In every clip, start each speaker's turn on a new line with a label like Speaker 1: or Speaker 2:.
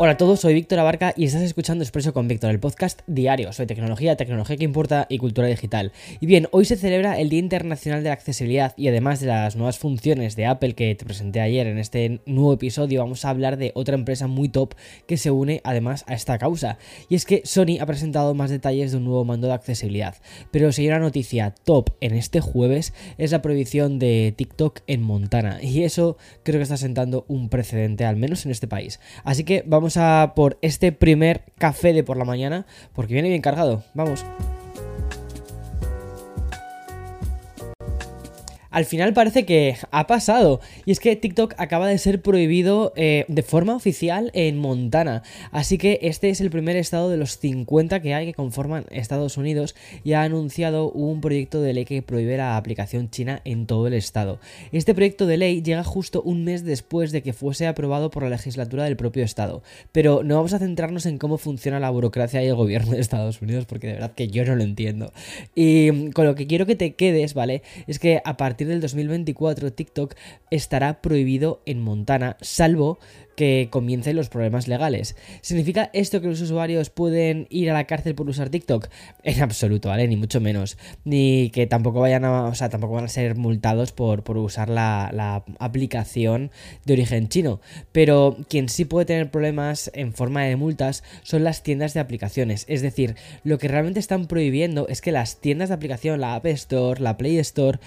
Speaker 1: Hola a todos, soy Víctor Abarca y estás escuchando Expreso con Víctor, el podcast diario sobre tecnología, tecnología que importa y cultura digital. Y bien, hoy se celebra el Día Internacional de la Accesibilidad y además de las nuevas funciones de Apple que te presenté ayer en este nuevo episodio, vamos a hablar de otra empresa muy top que se une además a esta causa. Y es que Sony ha presentado más detalles de un nuevo mando de accesibilidad. Pero si hay una noticia top en este jueves es la prohibición de TikTok en Montana. Y eso creo que está sentando un precedente, al menos en este país. Así que vamos a por este primer café de por la mañana, porque viene bien cargado. Vamos. Al final parece que ha pasado. Y es que TikTok acaba de ser prohibido eh, de forma oficial en Montana. Así que este es el primer estado de los 50 que hay que conforman Estados Unidos y ha anunciado un proyecto de ley que prohíbe la aplicación china en todo el estado. Este proyecto de ley llega justo un mes después de que fuese aprobado por la legislatura del propio estado. Pero no vamos a centrarnos en cómo funciona la burocracia y el gobierno de Estados Unidos porque de verdad que yo no lo entiendo. Y con lo que quiero que te quedes, ¿vale? Es que a partir del 2024 TikTok estará prohibido en Montana, salvo que comiencen los problemas legales. ¿Significa esto que los usuarios pueden ir a la cárcel por usar TikTok? En absoluto, ¿vale? Ni mucho menos. Ni que tampoco vayan a, o sea, tampoco van a ser multados por, por usar la, la aplicación de origen chino. Pero quien sí puede tener problemas en forma de multas son las tiendas de aplicaciones. Es decir, lo que realmente están prohibiendo es que las tiendas de aplicación, la App Store, la Play Store,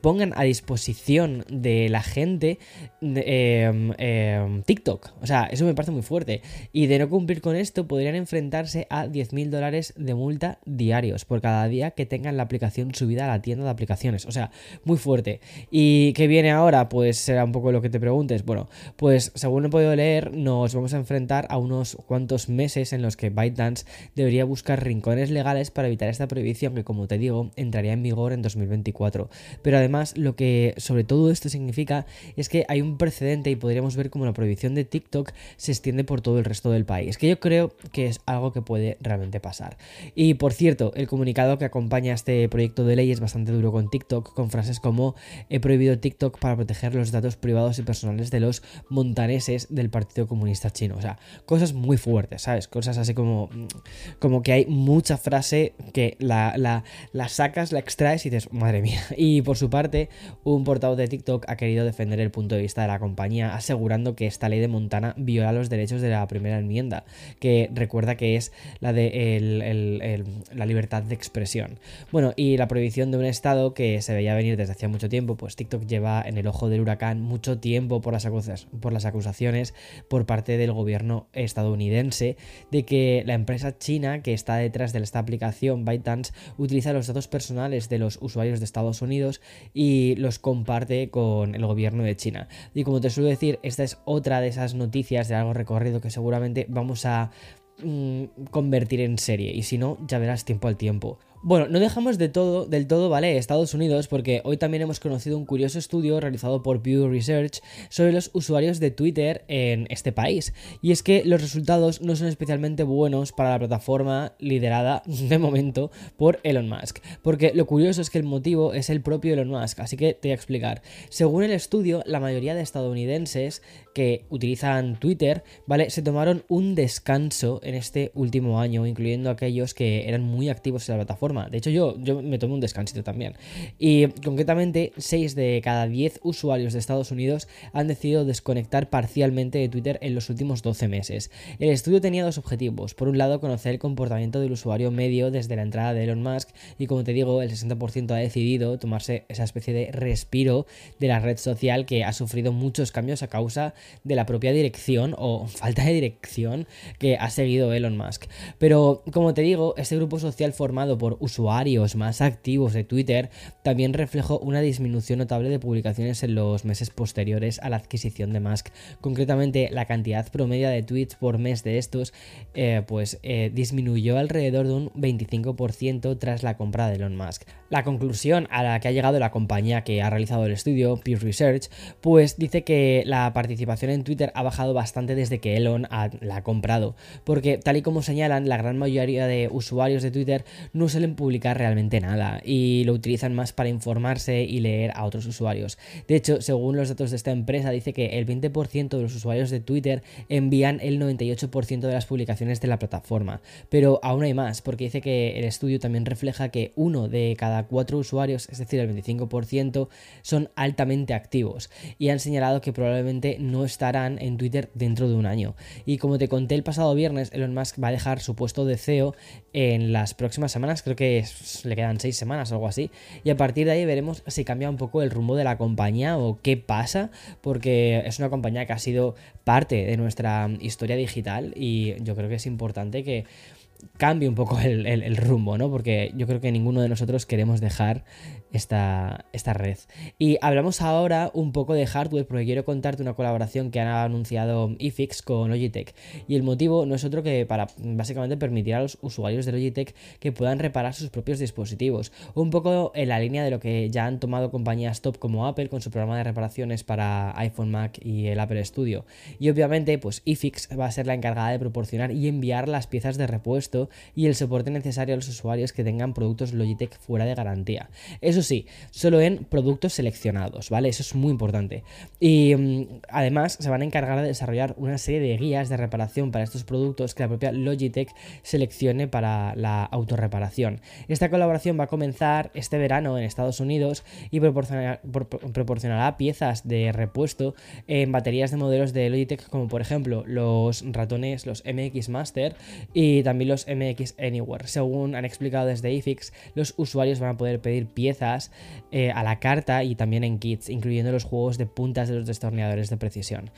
Speaker 1: pongan a disposición de la gente em, em, TikTok. O sea, eso me parece muy fuerte. Y de no cumplir con esto, podrían enfrentarse a 10.000 dólares de multa diarios por cada día que tengan la aplicación subida a la tienda de aplicaciones. O sea, muy fuerte. ¿Y qué viene ahora? Pues será un poco lo que te preguntes. Bueno, pues según he podido leer, nos vamos a enfrentar a unos cuantos meses en los que ByteDance debería buscar rincones legales para evitar esta prohibición que, como te digo, entraría en vigor en 2024. Pero además lo que sobre todo esto significa es que hay un precedente y podríamos ver cómo la prohibición de TikTok se extiende por todo el resto del país, que yo creo que es algo que puede realmente pasar. Y por cierto, el comunicado que acompaña a este proyecto de ley es bastante duro con TikTok, con frases como he prohibido TikTok para proteger los datos privados y personales de los montaneses del Partido Comunista Chino. O sea, cosas muy fuertes, ¿sabes? Cosas así como, como que hay mucha frase que la, la, la sacas, la extraes y dices, madre mía. Y por su parte, un portavoz de TikTok ha querido defender el punto de vista de la compañía, asegurando que esta ley de Montana viola los derechos de la primera enmienda, que recuerda que es la de la libertad de expresión. Bueno, y la prohibición de un estado que se veía venir desde hacía mucho tiempo, pues TikTok lleva en el ojo del huracán mucho tiempo por las, por las acusaciones por parte del gobierno estadounidense de que la empresa china que está detrás de esta aplicación, ByteDance, utiliza los datos personales de los usuarios de Estados Unidos y los comparte con el gobierno de China. Y como te suelo decir, esta es otra de esas noticias de algo recorrido que seguramente vamos a mm, convertir en serie y si no ya verás tiempo al tiempo. Bueno, no dejamos de todo, del todo, ¿vale? Estados Unidos, porque hoy también hemos conocido un curioso estudio realizado por Pew Research sobre los usuarios de Twitter en este país. Y es que los resultados no son especialmente buenos para la plataforma liderada, de momento, por Elon Musk. Porque lo curioso es que el motivo es el propio Elon Musk, así que te voy a explicar. Según el estudio, la mayoría de estadounidenses que utilizan Twitter, ¿vale? Se tomaron un descanso en este último año, incluyendo aquellos que eran muy activos en la plataforma de hecho, yo, yo me tomé un descansito también. Y concretamente, 6 de cada 10 usuarios de Estados Unidos han decidido desconectar parcialmente de Twitter en los últimos 12 meses. El estudio tenía dos objetivos. Por un lado, conocer el comportamiento del usuario medio desde la entrada de Elon Musk. Y como te digo, el 60% ha decidido tomarse esa especie de respiro de la red social que ha sufrido muchos cambios a causa de la propia dirección o falta de dirección que ha seguido Elon Musk. Pero como te digo, este grupo social formado por usuarios más activos de Twitter, también reflejó una disminución notable de publicaciones en los meses posteriores a la adquisición de Musk. Concretamente, la cantidad promedia de tweets por mes de estos eh, pues eh, disminuyó alrededor de un 25% tras la compra de Elon Musk. La conclusión a la que ha llegado la compañía que ha realizado el estudio, Pew Research, pues dice que la participación en Twitter ha bajado bastante desde que Elon la ha comprado, porque tal y como señalan, la gran mayoría de usuarios de Twitter no suelen publicar realmente nada y lo utilizan más para informarse y leer a otros usuarios. De hecho, según los datos de esta empresa, dice que el 20% de los usuarios de Twitter envían el 98% de las publicaciones de la plataforma. Pero aún hay más, porque dice que el estudio también refleja que uno de cada cuatro usuarios, es decir, el 25%, son altamente activos y han señalado que probablemente no estarán en Twitter dentro de un año. Y como te conté el pasado viernes, Elon Musk va a dejar su puesto de CEO en las próximas semanas, creo que le quedan seis semanas o algo así, y a partir de ahí veremos si cambia un poco el rumbo de la compañía o qué pasa, porque es una compañía que ha sido parte de nuestra historia digital y yo creo que es importante que cambie un poco el, rumbo, ¿no? Porque yo creo que ninguno de nosotros queremos dejar esta, esta, red. Y hablamos ahora un poco de hardware porque quiero contarte una colaboración que han anunciado iFix con Logitech. Y el motivo no es otro que para básicamente permitir a los usuarios de Logitech que puedan reparar sus propios dispositivos. Un poco en la línea de lo que ya han tomado compañías top como Apple con su programa de reparaciones para iPhone, Mac y el Apple Studio. Y obviamente, pues iFix va a ser la encargada de proporcionar y enviar las piezas de repuesto y el soporte necesario a los usuarios que tengan productos Logitech fuera de garantía. Eso sí, solo en productos seleccionados, ¿vale? Eso es muy importante. Y mm, además se van a encargar de desarrollar una serie de guías de reparación para estos productos que la propia Logitech seleccione para la autorreparación. Esta colaboración va a comenzar este verano en Estados Unidos y proporcionará piezas de repuesto en baterías de modelos de Logitech como por ejemplo los ratones, los MX Master y también los MX Anywhere. Según han explicado desde iFix, los usuarios van a poder pedir piezas eh, a la carta y también en kits, incluyendo los juegos de puntas de los destornilladores de precisión.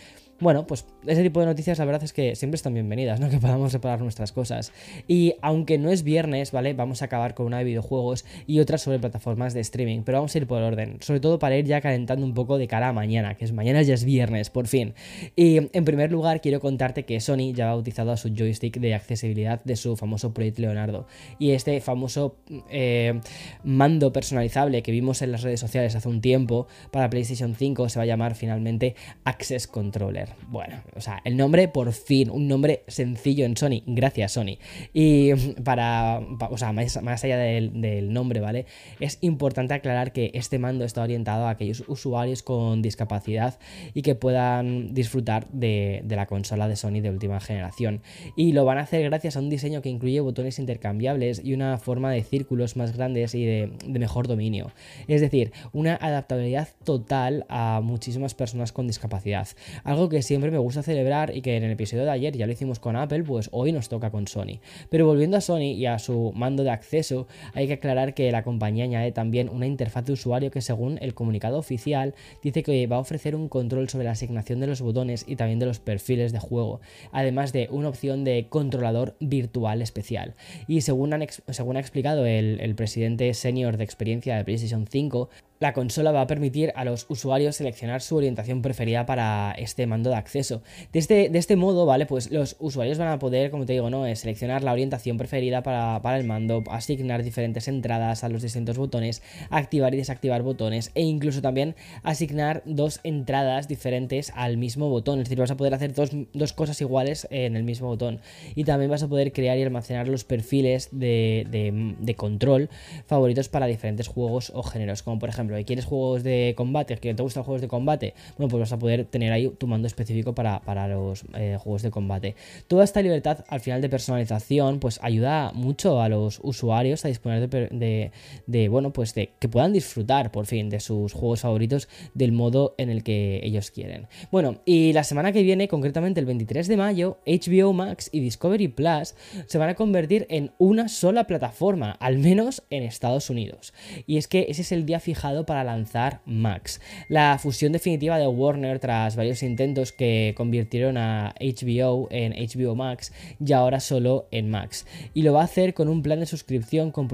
Speaker 1: Bueno, pues ese tipo de noticias la verdad es que siempre están bienvenidas, ¿no? Que podamos reparar nuestras cosas. Y aunque no es viernes, ¿vale? Vamos a acabar con una de videojuegos y otra sobre plataformas de streaming, pero vamos a ir por orden, sobre todo para ir ya calentando un poco de cara a mañana, que es mañana ya es viernes, por fin. Y en primer lugar quiero contarte que Sony ya ha bautizado a su joystick de accesibilidad de su famoso Project Leonardo. Y este famoso eh, mando personalizable que vimos en las redes sociales hace un tiempo para PlayStation 5 se va a llamar finalmente Access Controller. Bueno, o sea, el nombre por fin, un nombre sencillo en Sony, gracias Sony. Y para, o sea, más, allá del, nombre, ¿vale? Es importante aclarar que este mando está orientado a aquellos usuarios con discapacidad y que puedan disfrutar de, la consola de Sony de última generación. Y lo van a hacer gracias a un diseño que incluye botones intercambiables y una forma de círculos más grandes y de, de mejor dominio. Es decir, una adaptabilidad total a muchísimas personas con discapacidad. Algo que siempre me gusta celebrar y que en el episodio de ayer ya lo hicimos con Apple, pues hoy nos toca con Sony. Pero volviendo a Sony y a su mando de acceso, hay que aclarar que la compañía añade también una interfaz de usuario que según el comunicado oficial dice que va a ofrecer un control sobre la asignación de los botones y también de los perfiles de juego, además de una opción de controlador virtual especial. Y según, según ha explicado el, el presidente senior de experiencia de PlayStation 5, la consola va a permitir a los usuarios seleccionar su orientación preferida para este mando de acceso. De este, de este modo, ¿vale? Pues los usuarios van a poder, como te digo, ¿no? seleccionar la orientación preferida para, para, el mando, asignar diferentes entradas a los distintos botones, activar y desactivar botones e incluso también asignar dos entradas diferentes al mismo botón. Es decir, vas a poder hacer dos, dos cosas iguales en el mismo botón. Y también vas a poder crear y almacenar los perfiles de, de, de control favoritos para diferentes juegos o géneros, como por ejemplo y quieres juegos de combate, que te gustan juegos de combate, bueno, pues vas a poder tener ahí tu mando específico para, los eh, juegos de combate. Toda esta libertad al final de personalización, pues ayuda mucho a los usuarios a disponer de, bueno, pues de que puedan disfrutar por fin de sus juegos favoritos del modo en el que ellos quieren. Bueno, y la semana que viene, concretamente el 23 de mayo, HBO Max y Discovery Plus se van a convertir en una sola plataforma, al menos en Estados Unidos. Y es que ese es el día fijado para lanzar Max. La fusión definitiva de Warner tras varios intentos que convirtieron a HBO en HBO Max y ahora solo en Max. Y lo va a hacer con un plan de suscripción con,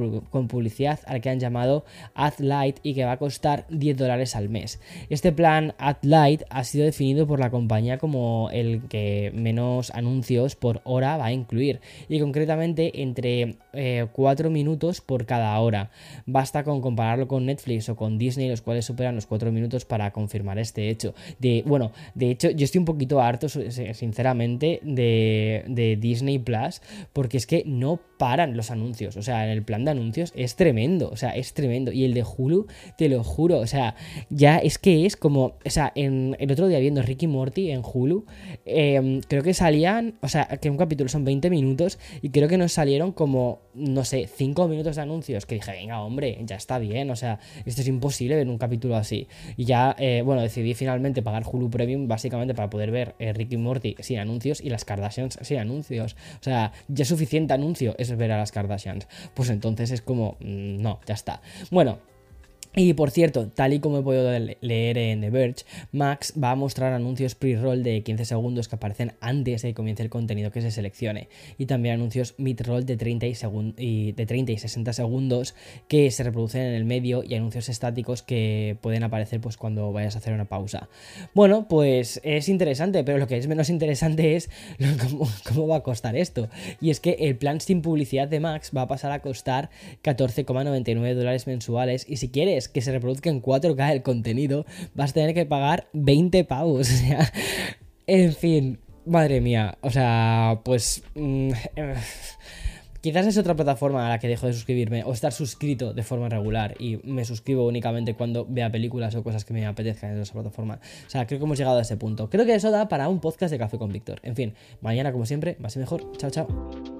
Speaker 1: publicidad al que han llamado AdLight y que va a costar 10 dólares al mes. Este plan AdLight ha sido definido por la compañía como el que menos anuncios por hora va a incluir y concretamente entre 4 minutos por cada hora. Basta con compararlo con Netflix o con Disney, los cuales superan los 4 minutos para confirmar este hecho. De, bueno, de hecho, yo estoy un poquito harto, sinceramente, de, de Disney Plus, porque es que no paran los anuncios. O sea, en el plan de anuncios es tremendo. O sea, es tremendo. Y el de Hulu, te lo juro. O sea, ya es que es como. O sea, en el otro día viendo Ricky Morty en Hulu, em, creo que salían. O sea, que un capítulo son 20 minutos. Y creo que nos salieron como, no sé, 5 minutos de anuncios. Que dije, venga, hombre, ya está bien. O sea, esto es imposible ver un capítulo así. Y ya, eh, bueno, decidí finalmente pagar Hulu Premium básicamente para poder ver eh, Ricky Morty sin anuncios y las Kardashians sin anuncios. O sea, ya es suficiente anuncio ver a las Kardashians. Pues entonces es como, mm, no, ya está. Bueno, y por cierto, tal y como he podido leer en The Verge, Max va a mostrar anuncios pre-roll de 15 segundos que aparecen antes de que comience el contenido que se seleccione. Y también anuncios mid-roll de, 30 y, de 30 y 60 segundos que se reproducen en el medio y anuncios estáticos que pueden aparecer pues, cuando vayas a hacer una pausa. Bueno, pues es interesante, pero lo que es menos interesante es cómo, cómo va a costar esto. Y es que el plan sin publicidad de Max va a pasar a costar 14,99 dólares mensuales. Y si que se reproduzca en 4K el contenido, vas a tener que pagar 20 pavos. O sea, en fin, madre mía. O sea, pues... Mm, quizás es otra plataforma a la que dejo de suscribirme o estar suscrito de forma regular y me suscribo únicamente cuando vea películas o cosas que me apetezcan en esa plataforma. O sea, creo que hemos llegado a ese punto. Creo que eso da para un podcast de Café con Víctor. En fin, mañana como siempre, más y mejor. Chao, chao.